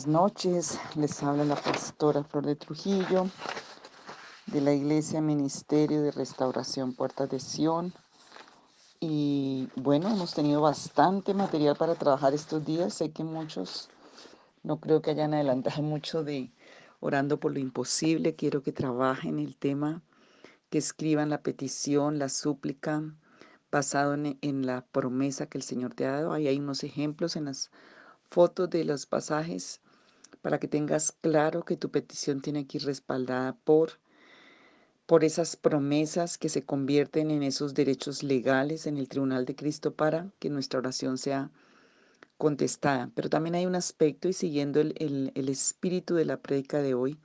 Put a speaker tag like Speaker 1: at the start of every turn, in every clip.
Speaker 1: Buenas noches, les habla la pastora Flor de Trujillo de la Iglesia Ministerio de Restauración Puertas de Sion. Y bueno, hemos tenido bastante material para trabajar estos días. Sé que muchos no creo que hayan adelantado mucho de orando por lo imposible. Quiero que trabajen el tema, que escriban la petición, la súplica, basado en, en la promesa que el Señor te ha dado. Ahí hay unos ejemplos en las fotos de los pasajes para que tengas claro que tu petición tiene que ir respaldada por, por esas promesas que se convierten en esos derechos legales en el tribunal de Cristo para que nuestra oración sea contestada. Pero también hay un aspecto y siguiendo el, el, el espíritu de la prédica de hoy,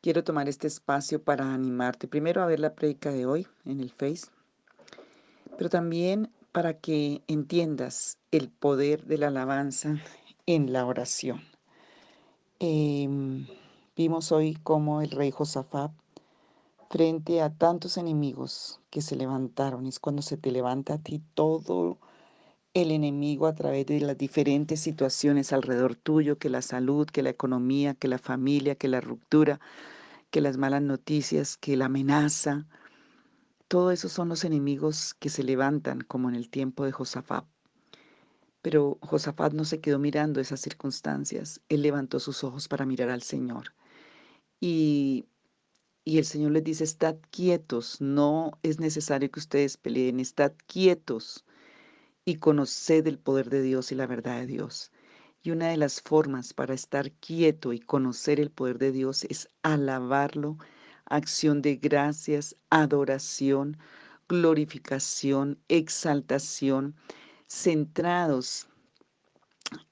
Speaker 1: quiero tomar este espacio para animarte primero a ver la prédica de hoy en el Face, pero también para que entiendas el poder de la alabanza en la oración. Eh, vimos hoy cómo el rey Josafat, frente a tantos enemigos que se levantaron, es cuando se te levanta a ti todo el enemigo a través de las diferentes situaciones alrededor tuyo, que la salud, que la economía, que la familia, que la ruptura, que las malas noticias, que la amenaza. Todo esos son los enemigos que se levantan como en el tiempo de Josafat. Pero Josafat no se quedó mirando esas circunstancias. Él levantó sus ojos para mirar al Señor. Y, y el Señor les dice, estad quietos, no es necesario que ustedes peleen, estad quietos y conoced el poder de Dios y la verdad de Dios. Y una de las formas para estar quieto y conocer el poder de Dios es alabarlo, acción de gracias, adoración, glorificación, exaltación centrados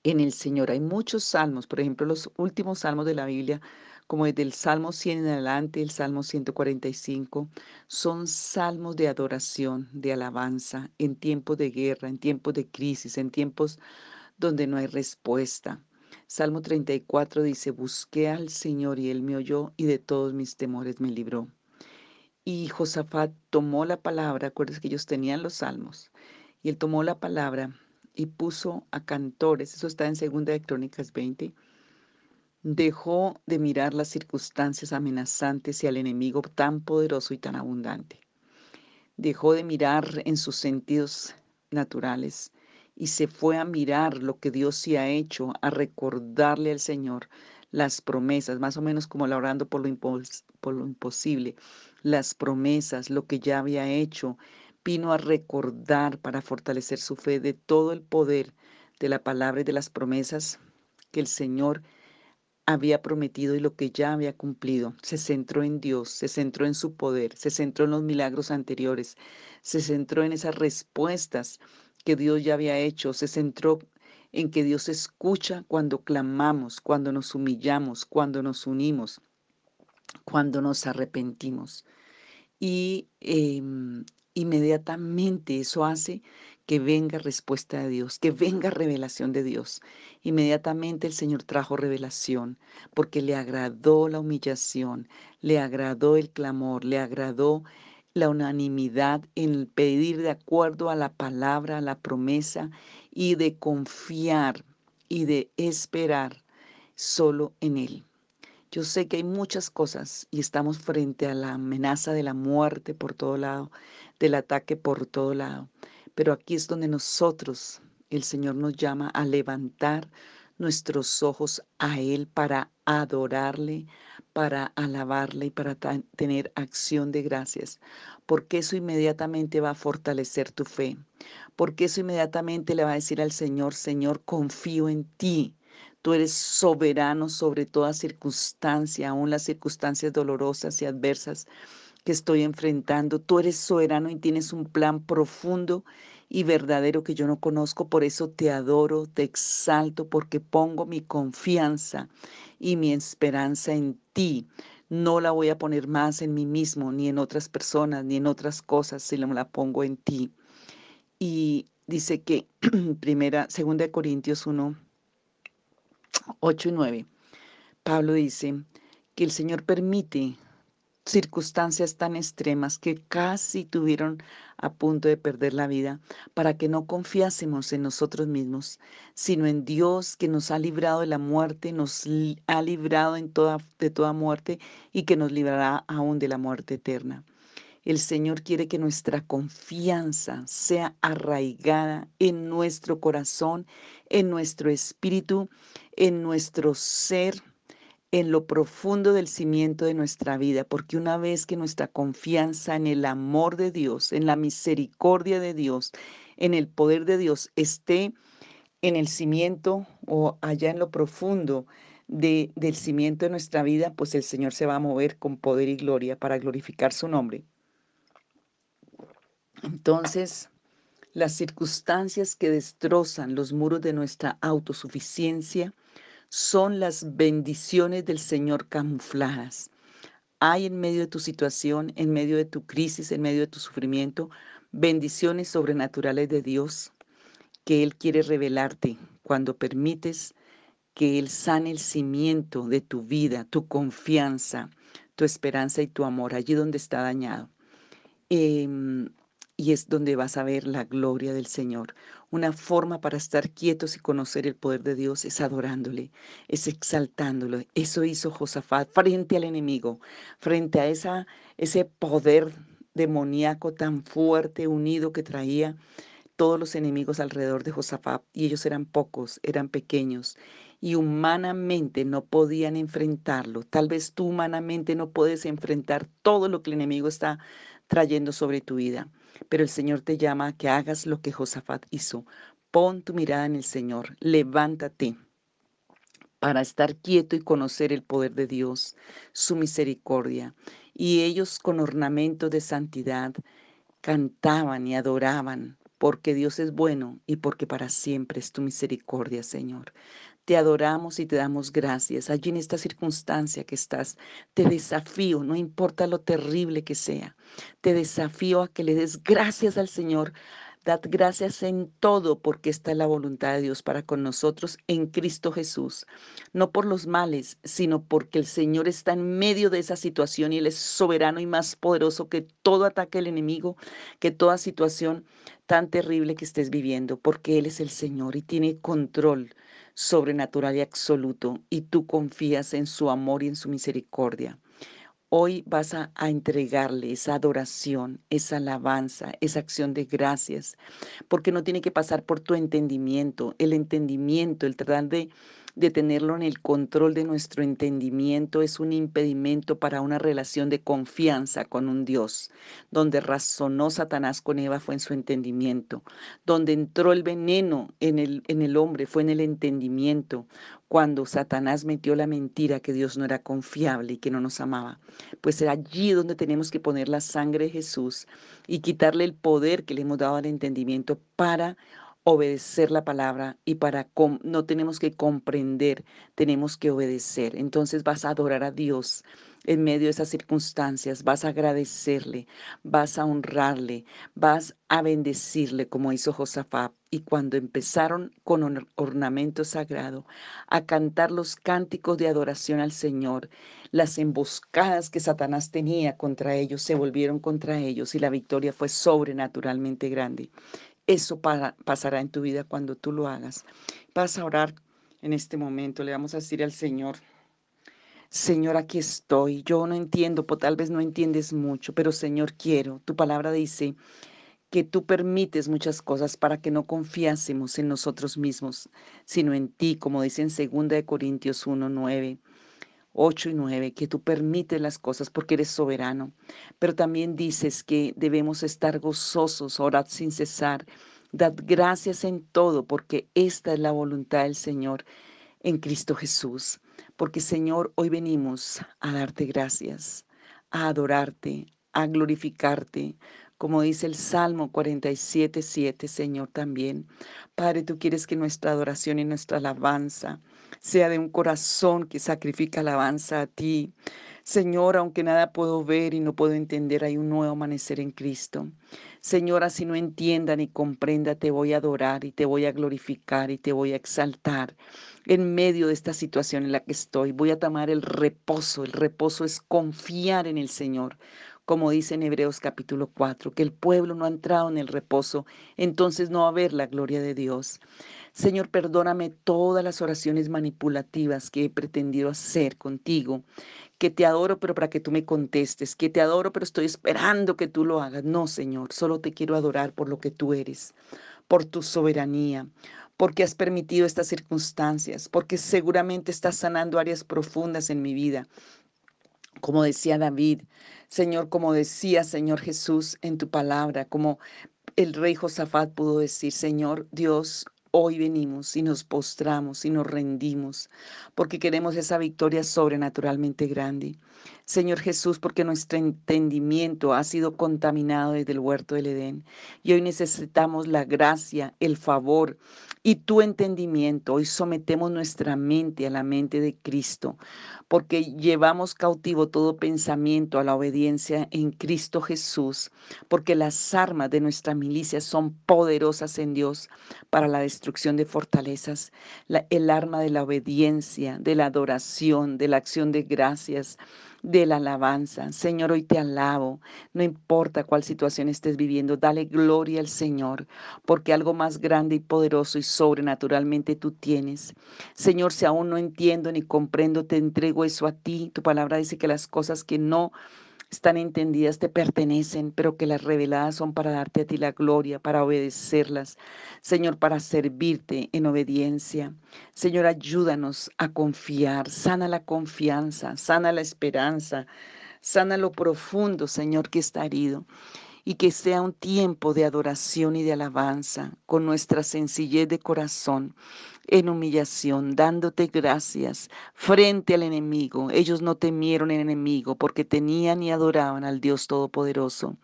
Speaker 1: en el Señor. Hay muchos salmos, por ejemplo, los últimos salmos de la Biblia, como desde el Salmo 100 en adelante, el Salmo 145, son salmos de adoración, de alabanza, en tiempos de guerra, en tiempos de crisis, en tiempos donde no hay respuesta. Salmo 34 dice, busqué al Señor y Él me oyó y de todos mis temores me libró. Y Josafat tomó la palabra, acuérdense que ellos tenían los salmos, y él tomó la palabra y puso a cantores, eso está en Segunda de Crónicas 20, dejó de mirar las circunstancias amenazantes y al enemigo tan poderoso y tan abundante. Dejó de mirar en sus sentidos naturales y se fue a mirar lo que Dios sí ha hecho, a recordarle al Señor las promesas, más o menos como la orando por lo, impos por lo imposible, las promesas, lo que ya había hecho, vino a recordar para fortalecer su fe de todo el poder de la palabra y de las promesas que el Señor había prometido y lo que ya había cumplido. Se centró en Dios, se centró en su poder, se centró en los milagros anteriores, se centró en esas respuestas que Dios ya había hecho, se centró en que Dios escucha cuando clamamos, cuando nos humillamos, cuando nos unimos, cuando nos arrepentimos. Y eh, inmediatamente eso hace que venga respuesta de Dios, que venga revelación de Dios. Inmediatamente el Señor trajo revelación porque le agradó la humillación, le agradó el clamor, le agradó la unanimidad en pedir de acuerdo a la palabra, a la promesa y de confiar y de esperar solo en Él. Yo sé que hay muchas cosas y estamos frente a la amenaza de la muerte por todo lado, del ataque por todo lado. Pero aquí es donde nosotros, el Señor nos llama a levantar nuestros ojos a Él para adorarle, para alabarle y para tener acción de gracias. Porque eso inmediatamente va a fortalecer tu fe. Porque eso inmediatamente le va a decir al Señor, Señor, confío en ti. Tú eres soberano sobre toda circunstancia, aún las circunstancias dolorosas y adversas que estoy enfrentando. Tú eres soberano y tienes un plan profundo y verdadero que yo no conozco. Por eso te adoro, te exalto, porque pongo mi confianza y mi esperanza en ti. No la voy a poner más en mí mismo, ni en otras personas, ni en otras cosas, sino la pongo en ti. Y dice que primera, segunda de Corintios 1, 8 y 9, Pablo dice que el Señor permite circunstancias tan extremas que casi tuvieron a punto de perder la vida, para que no confiásemos en nosotros mismos, sino en Dios que nos ha librado de la muerte, nos ha librado en toda, de toda muerte y que nos librará aún de la muerte eterna. El Señor quiere que nuestra confianza sea arraigada en nuestro corazón, en nuestro espíritu, en nuestro ser, en lo profundo del cimiento de nuestra vida, porque una vez que nuestra confianza en el amor de Dios, en la misericordia de Dios, en el poder de Dios esté en el cimiento o allá en lo profundo de, del cimiento de nuestra vida, pues el Señor se va a mover con poder y gloria para glorificar su nombre. Entonces, las circunstancias que destrozan los muros de nuestra autosuficiencia, son las bendiciones del Señor camufladas. Hay en medio de tu situación, en medio de tu crisis, en medio de tu sufrimiento, bendiciones sobrenaturales de Dios que Él quiere revelarte cuando permites que Él sane el cimiento de tu vida, tu confianza, tu esperanza y tu amor, allí donde está dañado. Em, y es donde vas a ver la gloria del Señor. Una forma para estar quietos y conocer el poder de Dios es adorándole, es exaltándolo. Eso hizo Josafat frente al enemigo, frente a esa, ese poder demoníaco tan fuerte, unido que traía todos los enemigos alrededor de Josafat. Y ellos eran pocos, eran pequeños y humanamente no podían enfrentarlo. Tal vez tú humanamente no puedes enfrentar todo lo que el enemigo está trayendo sobre tu vida. Pero el Señor te llama a que hagas lo que Josafat hizo. Pon tu mirada en el Señor, levántate para estar quieto y conocer el poder de Dios, su misericordia. Y ellos con ornamento de santidad cantaban y adoraban, porque Dios es bueno y porque para siempre es tu misericordia, Señor. Te adoramos y te damos gracias. Allí en esta circunstancia que estás, te desafío, no importa lo terrible que sea, te desafío a que le des gracias al Señor. Dad gracias en todo porque esta es la voluntad de Dios para con nosotros en Cristo Jesús. No por los males, sino porque el Señor está en medio de esa situación y Él es soberano y más poderoso que todo ataque del enemigo, que toda situación tan terrible que estés viviendo, porque Él es el Señor y tiene control sobrenatural y absoluto y tú confías en su amor y en su misericordia. Hoy vas a, entregarle esa adoración, esa alabanza, esa acción de gracias, porque no tiene que pasar por tu entendimiento. El entendimiento, el tratar de de tenerlo en el control de nuestro entendimiento es un impedimento para una relación de confianza con un Dios. Donde razonó Satanás con Eva fue en su entendimiento. Donde entró el veneno en el, en el hombre fue en el entendimiento. Cuando Satanás metió la mentira que Dios no era confiable y que no nos amaba. Pues es allí donde tenemos que poner la sangre de Jesús y quitarle el poder que le hemos dado al entendimiento para obedecer la palabra y para no tenemos que comprender, tenemos que obedecer. Entonces vas a adorar a Dios en medio de esas circunstancias, vas a agradecerle, vas a honrarle, vas a bendecirle como hizo Josafat. Y cuando empezaron con ornamento sagrado a cantar los cánticos de adoración al Señor, las emboscadas que Satanás tenía contra ellos se volvieron contra ellos y la victoria fue sobrenaturalmente grande. Eso pasará en tu vida cuando tú lo hagas. Vas a orar en este momento. Le vamos a decir al Señor, Señor, aquí estoy. Yo no entiendo, tal vez no entiendes mucho, pero Señor, quiero. Tu palabra dice que tú permites muchas cosas para que no confiásemos en nosotros mismos, sino en ti, como dice en 2 Corintios 1, 9. 8 y 9, que tú permites las cosas porque eres soberano, pero también dices que debemos estar gozosos, orad sin cesar, dad gracias en todo porque esta es la voluntad del Señor en Cristo Jesús. Porque Señor, hoy venimos a darte gracias, a adorarte, a glorificarte, como dice el Salmo 47, 7, Señor, también. Padre, tú quieres que nuestra adoración y nuestra alabanza sea de un corazón que sacrifica alabanza a ti. Señor, aunque nada puedo ver y no puedo entender, hay un nuevo amanecer en Cristo. Señor, si no entienda ni comprenda, te voy a adorar y te voy a glorificar y te voy a exaltar en medio de esta situación en la que estoy. Voy a tomar el reposo. El reposo es confiar en el Señor. Como dice en Hebreos capítulo 4, que el pueblo no ha entrado en el reposo, entonces no va a haber la gloria de Dios. Señor, perdóname todas las oraciones manipulativas que he pretendido hacer contigo, que te adoro, pero para que tú me contestes, que te adoro, pero estoy esperando que tú lo hagas. No, Señor, solo te quiero adorar por lo que tú eres, por tu soberanía, porque has permitido estas circunstancias, porque seguramente estás sanando áreas profundas en mi vida. Como decía David, Señor, como decía Señor Jesús en tu palabra, como el rey Josafat pudo decir, Señor Dios, Hoy venimos y nos postramos y nos rendimos porque queremos esa victoria sobrenaturalmente grande. Señor Jesús, porque nuestro entendimiento ha sido contaminado desde el huerto del Edén y hoy necesitamos la gracia, el favor y tu entendimiento. Hoy sometemos nuestra mente a la mente de Cristo porque llevamos cautivo todo pensamiento a la obediencia en Cristo Jesús, porque las armas de nuestra milicia son poderosas en Dios para la destrucción de fortalezas, el arma de la obediencia, de la adoración, de la acción de gracias de la alabanza. Señor, hoy te alabo. No importa cuál situación estés viviendo, dale gloria al Señor, porque algo más grande y poderoso y sobrenaturalmente tú tienes. Señor, si aún no entiendo ni comprendo, te entrego eso a ti. Tu palabra dice que las cosas que no están entendidas, te pertenecen, pero que las reveladas son para darte a ti la gloria, para obedecerlas. Señor, para servirte en obediencia. Señor, ayúdanos a confiar, sana la confianza, sana la esperanza, sana lo profundo, Señor, que está herido y que sea un tiempo de adoración y de alabanza con nuestra sencillez de corazón, en humillación, dándote gracias frente al enemigo. Ellos no temieron el enemigo porque tenían y adoraban al Dios Todopoderoso.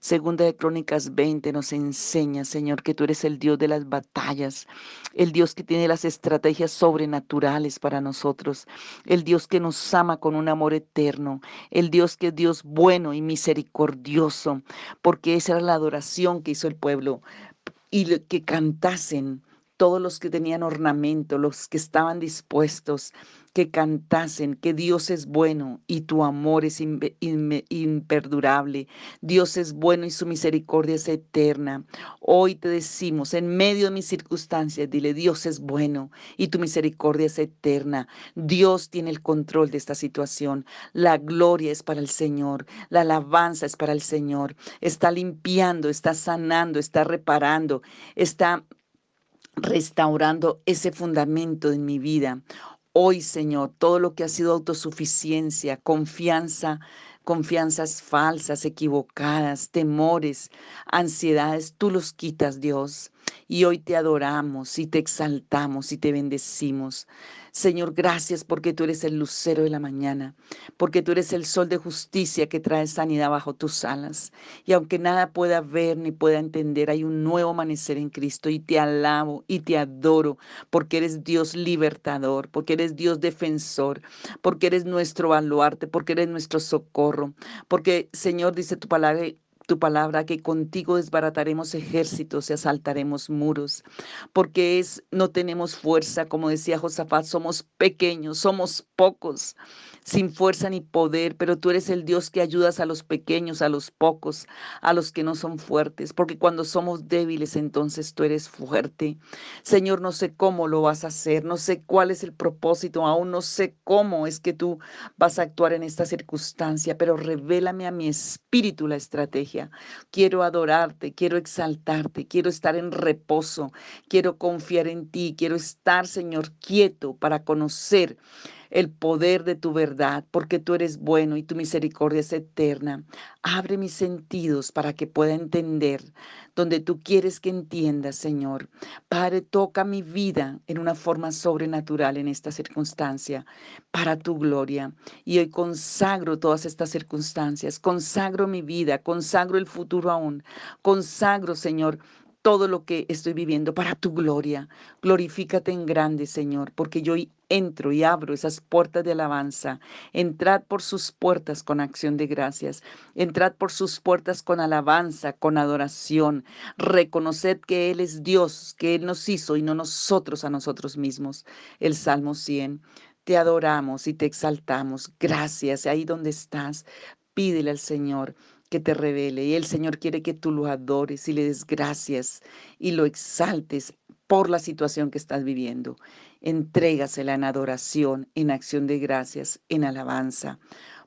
Speaker 1: Segunda de Crónicas 20 nos enseña, Señor, que tú eres el Dios de las batallas, el Dios que tiene las estrategias sobrenaturales para nosotros, el Dios que nos ama con un amor eterno, el Dios que es Dios bueno y misericordioso, porque esa era la adoración que hizo el pueblo y que cantasen todos los que tenían ornamento, los que estaban dispuestos, que cantasen que Dios es bueno y tu amor es imperdurable. Dios es bueno y su misericordia es eterna. Hoy te decimos, en medio de mis circunstancias, dile, Dios es bueno y tu misericordia es eterna. Dios tiene el control de esta situación. La gloria es para el Señor, la alabanza es para el Señor. Está limpiando, está sanando, está reparando, está restaurando ese fundamento en mi vida. Hoy, Señor, todo lo que ha sido autosuficiencia, confianza, confianzas falsas, equivocadas, temores, ansiedades, tú los quitas, Dios. Y hoy te adoramos y te exaltamos y te bendecimos. Señor, gracias porque tú eres el lucero de la mañana, porque tú eres el sol de justicia que trae sanidad bajo tus alas. Y aunque nada pueda ver ni pueda entender, hay un nuevo amanecer en Cristo y te alabo y te adoro porque eres Dios libertador, porque eres Dios defensor, porque eres nuestro baluarte, porque eres nuestro socorro, porque Señor dice tu palabra tu palabra, que contigo desbarataremos ejércitos y asaltaremos muros, porque es, no tenemos fuerza, como decía Josafat, somos pequeños, somos pocos, sin fuerza ni poder, pero tú eres el Dios que ayudas a los pequeños, a los pocos, a los que no son fuertes, porque cuando somos débiles, entonces tú eres fuerte. Señor, no sé cómo lo vas a hacer, no sé cuál es el propósito, aún no sé cómo es que tú vas a actuar en esta circunstancia, pero revélame a mi espíritu la estrategia. Quiero adorarte, quiero exaltarte, quiero estar en reposo, quiero confiar en ti, quiero estar, Señor, quieto para conocer el poder de tu verdad, porque tú eres bueno y tu misericordia es eterna. Abre mis sentidos para que pueda entender donde tú quieres que entienda, Señor. Padre, toca mi vida en una forma sobrenatural en esta circunstancia, para tu gloria. Y hoy consagro todas estas circunstancias, consagro mi vida, consagro el futuro aún, consagro, Señor, todo lo que estoy viviendo para tu gloria. Glorifícate en grande, Señor, porque yo entro y abro esas puertas de alabanza. Entrad por sus puertas con acción de gracias. Entrad por sus puertas con alabanza, con adoración. Reconoced que Él es Dios, que Él nos hizo y no nosotros a nosotros mismos. El Salmo 100. Te adoramos y te exaltamos. Gracias. Ahí donde estás, pídele al Señor que te revele. Y el Señor quiere que tú lo adores y le des gracias y lo exaltes por la situación que estás viviendo. Entrégasela en adoración, en acción de gracias, en alabanza,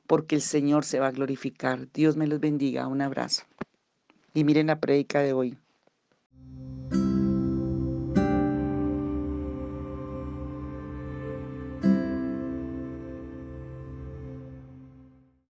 Speaker 1: porque el Señor se va a glorificar. Dios me los bendiga. Un abrazo. Y miren la predica de hoy.